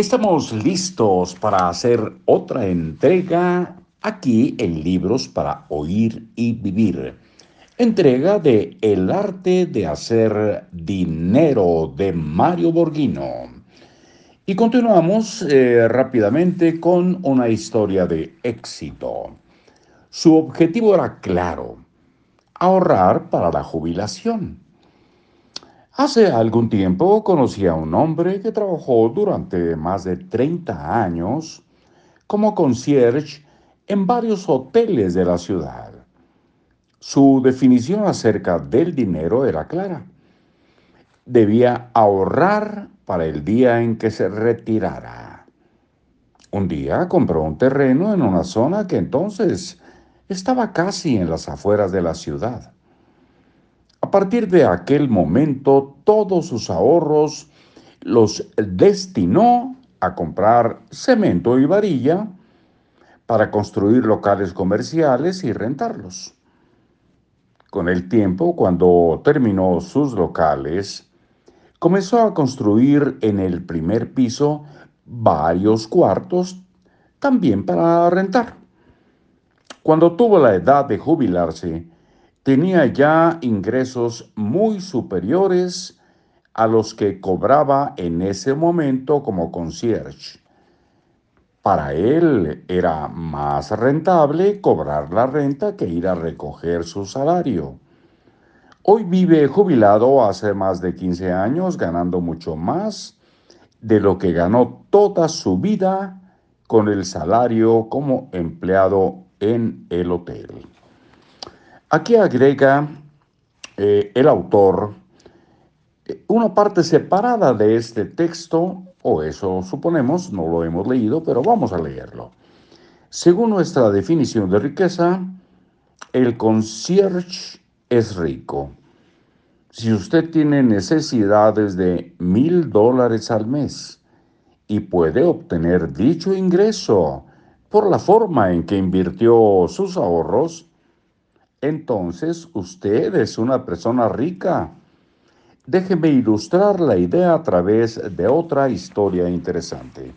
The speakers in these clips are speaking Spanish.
Estamos listos para hacer otra entrega aquí en Libros para Oír y Vivir. Entrega de El arte de hacer dinero de Mario Borghino. Y continuamos eh, rápidamente con una historia de éxito. Su objetivo era claro, ahorrar para la jubilación. Hace algún tiempo conocí a un hombre que trabajó durante más de 30 años como concierge en varios hoteles de la ciudad. Su definición acerca del dinero era clara. Debía ahorrar para el día en que se retirara. Un día compró un terreno en una zona que entonces estaba casi en las afueras de la ciudad. A partir de aquel momento, todos sus ahorros los destinó a comprar cemento y varilla para construir locales comerciales y rentarlos. Con el tiempo, cuando terminó sus locales, comenzó a construir en el primer piso varios cuartos también para rentar. Cuando tuvo la edad de jubilarse, tenía ya ingresos muy superiores a los que cobraba en ese momento como concierge. Para él era más rentable cobrar la renta que ir a recoger su salario. Hoy vive jubilado hace más de 15 años ganando mucho más de lo que ganó toda su vida con el salario como empleado en el hotel. Aquí agrega eh, el autor eh, una parte separada de este texto, o eso suponemos, no lo hemos leído, pero vamos a leerlo. Según nuestra definición de riqueza, el concierge es rico. Si usted tiene necesidades de mil dólares al mes y puede obtener dicho ingreso por la forma en que invirtió sus ahorros, entonces usted es una persona rica. Déjeme ilustrar la idea a través de otra historia interesante.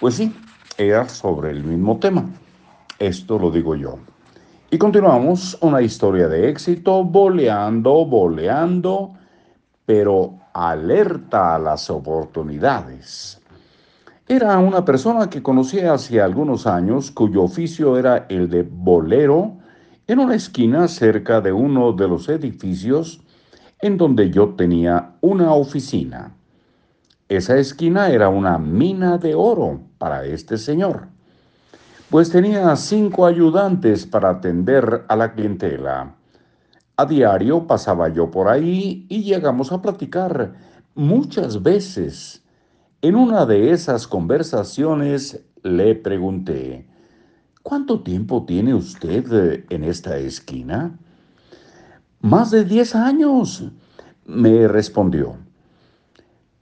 Pues sí, era sobre el mismo tema. Esto lo digo yo. Y continuamos una historia de éxito, boleando, boleando, pero alerta a las oportunidades. Era una persona que conocí hace algunos años cuyo oficio era el de bolero en una esquina cerca de uno de los edificios en donde yo tenía una oficina. Esa esquina era una mina de oro para este señor, pues tenía cinco ayudantes para atender a la clientela. A diario pasaba yo por ahí y llegamos a platicar muchas veces. En una de esas conversaciones le pregunté, ¿Cuánto tiempo tiene usted eh, en esta esquina? Más de 10 años, me respondió.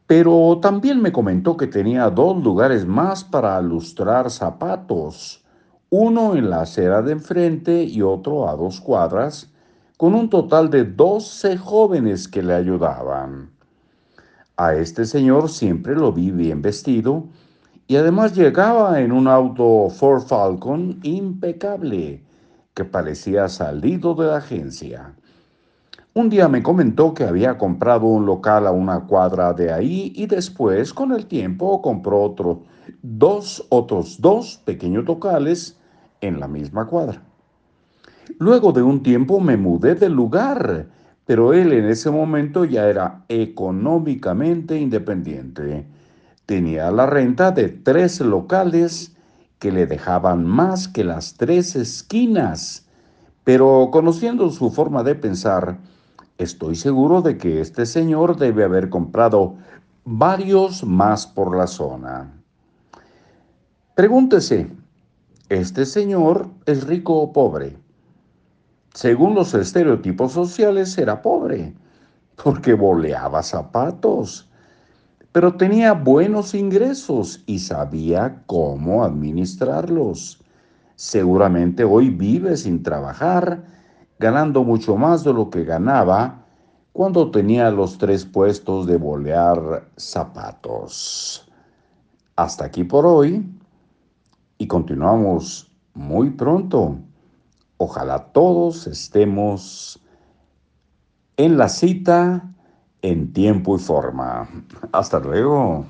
Pero también me comentó que tenía dos lugares más para lustrar zapatos, uno en la acera de enfrente y otro a dos cuadras, con un total de 12 jóvenes que le ayudaban. A este señor siempre lo vi bien vestido y además llegaba en un auto Ford Falcon impecable que parecía salido de la agencia. Un día me comentó que había comprado un local a una cuadra de ahí y después, con el tiempo, compró otro, dos otros dos pequeños locales en la misma cuadra. Luego de un tiempo me mudé del lugar, pero él en ese momento ya era económicamente independiente tenía la renta de tres locales que le dejaban más que las tres esquinas. Pero conociendo su forma de pensar, estoy seguro de que este señor debe haber comprado varios más por la zona. Pregúntese, ¿este señor es rico o pobre? Según los estereotipos sociales, era pobre, porque boleaba zapatos pero tenía buenos ingresos y sabía cómo administrarlos. Seguramente hoy vive sin trabajar, ganando mucho más de lo que ganaba cuando tenía los tres puestos de bolear zapatos. Hasta aquí por hoy y continuamos muy pronto. Ojalá todos estemos en la cita en tiempo y forma. Hasta luego.